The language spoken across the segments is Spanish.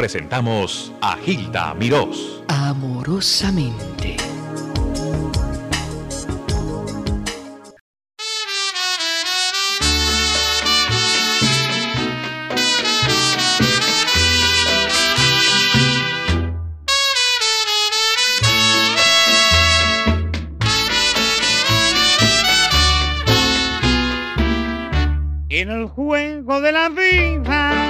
presentamos a Gilda Mirós. Amorosamente. En el juego de la vida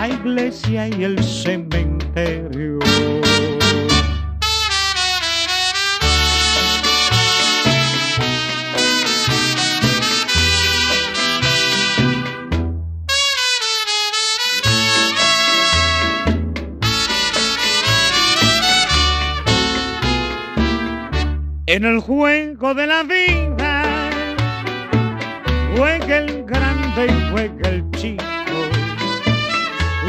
la iglesia y el cementerio. En el juego de la vida juega el grande y juega el chico,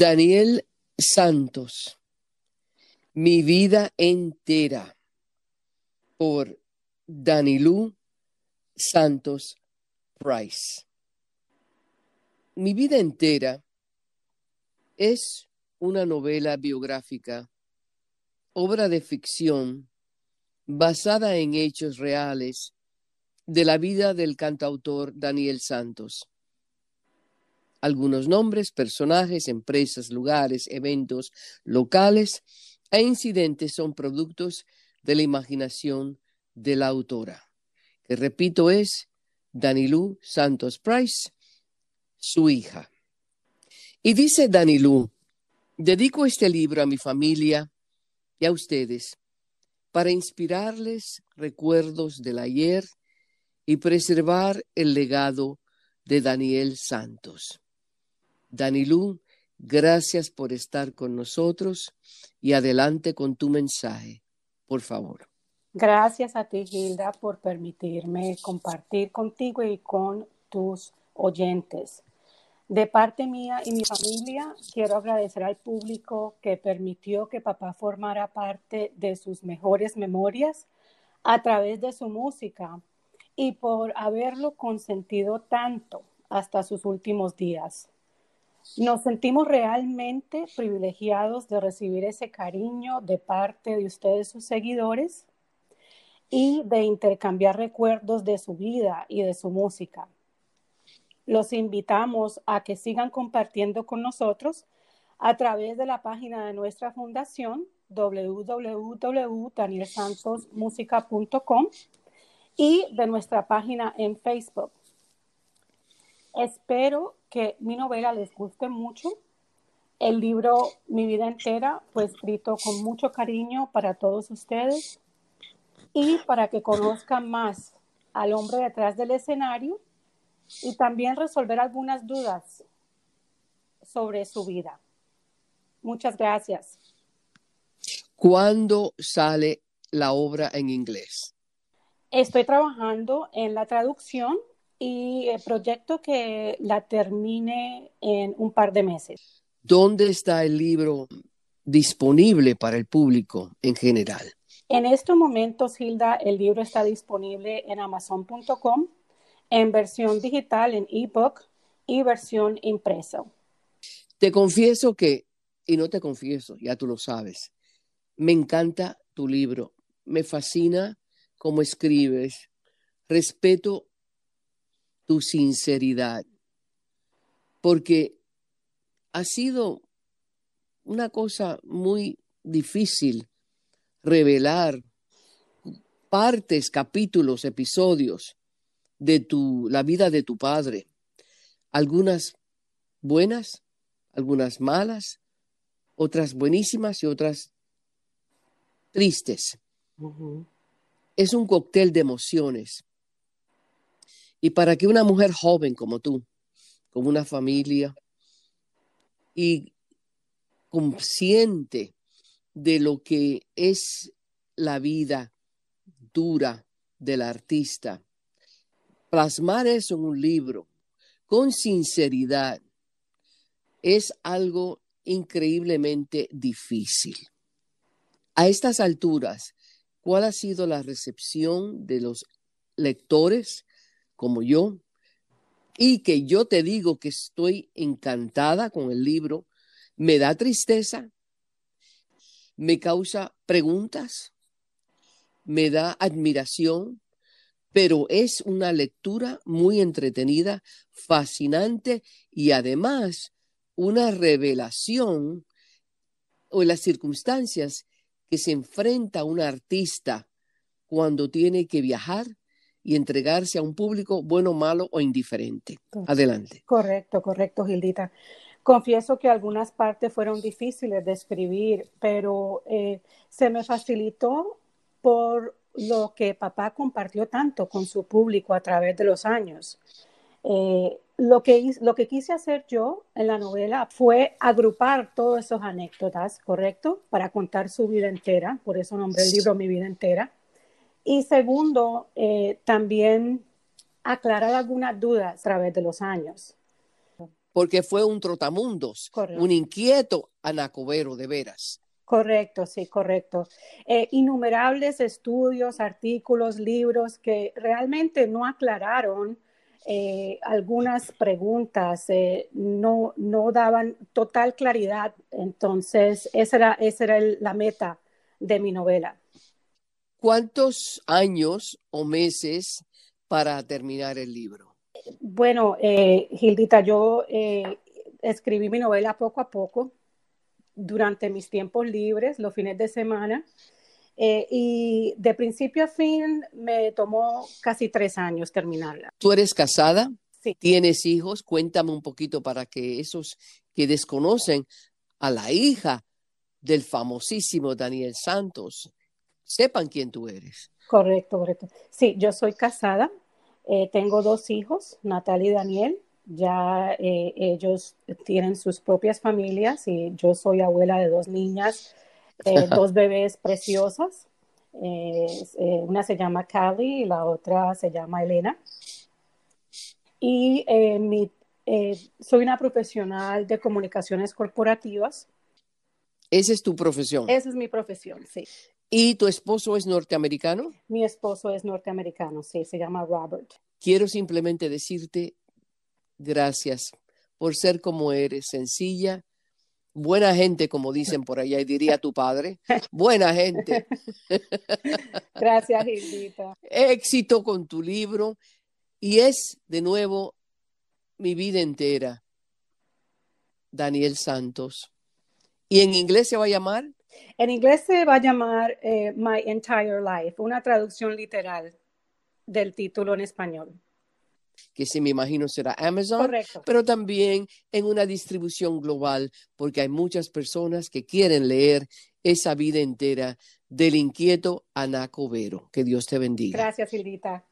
Daniel Santos, Mi vida entera, por Danilú Santos Price. Mi vida entera es una novela biográfica, obra de ficción basada en hechos reales de la vida del cantautor Daniel Santos. Algunos nombres, personajes, empresas, lugares, eventos locales e incidentes son productos de la imaginación de la autora, que repito es Danilú Santos Price, su hija. Y dice Danilú, dedico este libro a mi familia y a ustedes para inspirarles recuerdos del ayer y preservar el legado de Daniel Santos. Danilú, gracias por estar con nosotros y adelante con tu mensaje, por favor. Gracias a ti, Gilda, por permitirme compartir contigo y con tus oyentes. De parte mía y mi familia, quiero agradecer al público que permitió que papá formara parte de sus mejores memorias a través de su música y por haberlo consentido tanto hasta sus últimos días. Nos sentimos realmente privilegiados de recibir ese cariño de parte de ustedes, sus seguidores, y de intercambiar recuerdos de su vida y de su música. Los invitamos a que sigan compartiendo con nosotros a través de la página de nuestra fundación www.danielsantosmusica.com y de nuestra página en Facebook. Espero que mi novela les guste mucho. El libro Mi vida entera fue escrito con mucho cariño para todos ustedes y para que conozcan más al hombre detrás del escenario y también resolver algunas dudas sobre su vida. Muchas gracias. ¿Cuándo sale la obra en inglés? Estoy trabajando en la traducción y el proyecto que la termine en un par de meses. ¿Dónde está el libro disponible para el público en general? En estos momentos, Hilda, el libro está disponible en amazon.com en versión digital, en ebook y versión impreso. Te confieso que, y no te confieso, ya tú lo sabes, me encanta tu libro, me fascina cómo escribes, respeto tu sinceridad, porque ha sido una cosa muy difícil revelar partes, capítulos, episodios de tu, la vida de tu padre, algunas buenas, algunas malas, otras buenísimas y otras tristes. Es un cóctel de emociones. Y para que una mujer joven como tú, con una familia y consciente de lo que es la vida dura del artista, plasmar eso en un libro con sinceridad es algo increíblemente difícil. A estas alturas, ¿cuál ha sido la recepción de los lectores como yo? Y que yo te digo que estoy encantada con el libro, me da tristeza, me causa preguntas, me da admiración, pero es una lectura muy entretenida, fascinante y además una revelación o las circunstancias que se enfrenta un artista cuando tiene que viajar y entregarse a un público bueno, malo o indiferente. Adelante. Correcto, correcto, Gildita. Confieso que algunas partes fueron difíciles de escribir, pero eh, se me facilitó por lo que papá compartió tanto con su público a través de los años. Eh, lo que, lo que quise hacer yo en la novela fue agrupar todas esas anécdotas, ¿correcto? Para contar su vida entera, por eso nombré el libro Mi vida entera. Y segundo, eh, también aclarar algunas dudas a través de los años. Porque fue un trotamundos, un inquieto anacobero de veras. Correcto, sí, correcto. Eh, innumerables estudios, artículos, libros que realmente no aclararon eh, algunas preguntas eh, no, no daban total claridad. Entonces, esa era, esa era la meta de mi novela. ¿Cuántos años o meses para terminar el libro? Bueno, eh, Gildita, yo escribí mi novela poco a poco durante mis tiempos libres, los fines de semana. Eh, y de principio a fin me tomó casi tres años terminarla. ¿Tú eres casada? Sí. ¿Tienes hijos? Cuéntame un poquito para que esos que desconocen a la hija del famosísimo Daniel Santos sepan quién tú eres. Correcto, correcto. Sí, yo soy casada, eh, tengo dos hijos, Natalia y Daniel. Ya eh, ellos tienen sus propias familias y yo soy abuela de dos niñas eh, dos bebés preciosas. Una se llama Callie y la otra se llama Elena. Y mi, soy una profesional de comunicaciones corporativas. ¿Esa es tu profesión? Esa es mi profesión, sí. ¿Y tu esposo es norteamericano? Mi esposo es norteamericano, sí, se llama Robert. Quiero simplemente decirte gracias por ser como eres, sencilla, buena gente, como dicen por allá, y diría tu padre, buena gente. Gracias, Gildita. Éxito con tu libro y es de nuevo mi vida entera. Daniel Santos. ¿Y en inglés se va a llamar? En inglés se va a llamar eh, My Entire Life, una traducción literal. del título en español. que se me imagino será Amazon, Correcto. pero también en una distribución global, porque hay muchas personas que quieren leer esa vida entera del inquieto Anaco Vero. Que Dios te bendiga. Gracias, Hildita.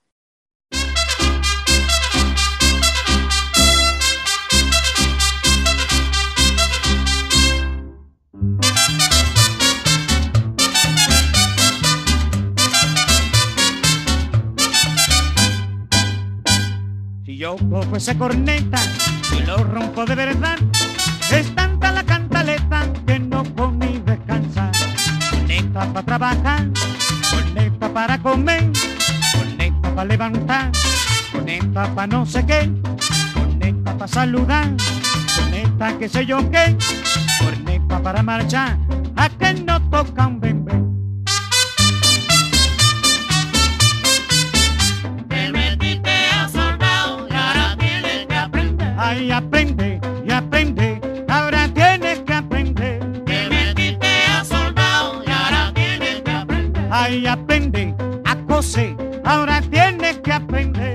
Cojo esa corneta y lo rompo de verdad, es tanta la cantaleta que no ni descansar. Corneta para trabajar, corneta para comer, corneta para levantar, corneta para no sé qué, corneta para saludar, corneta que sé yo qué, corneta para marchar, a que no tocan Ay, aprende y aprende, ahora tienes que aprender. Te metiste a soldado y ahora tienes que aprender. Ay, aprende a coser, ahora tienes que aprender.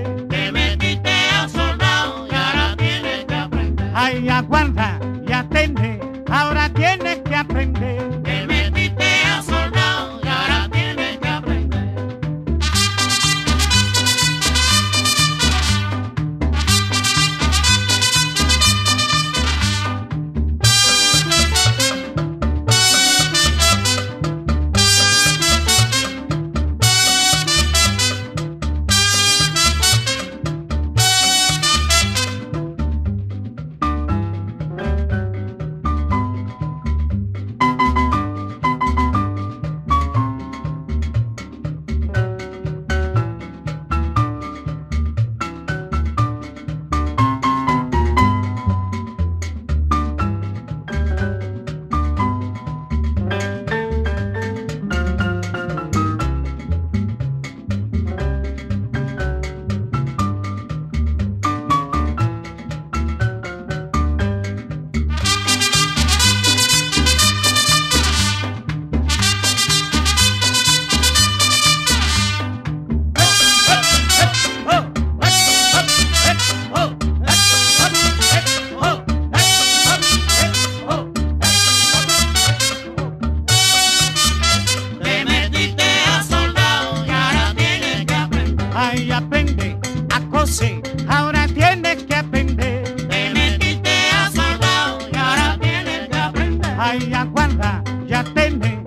Ay, aguarda y atende,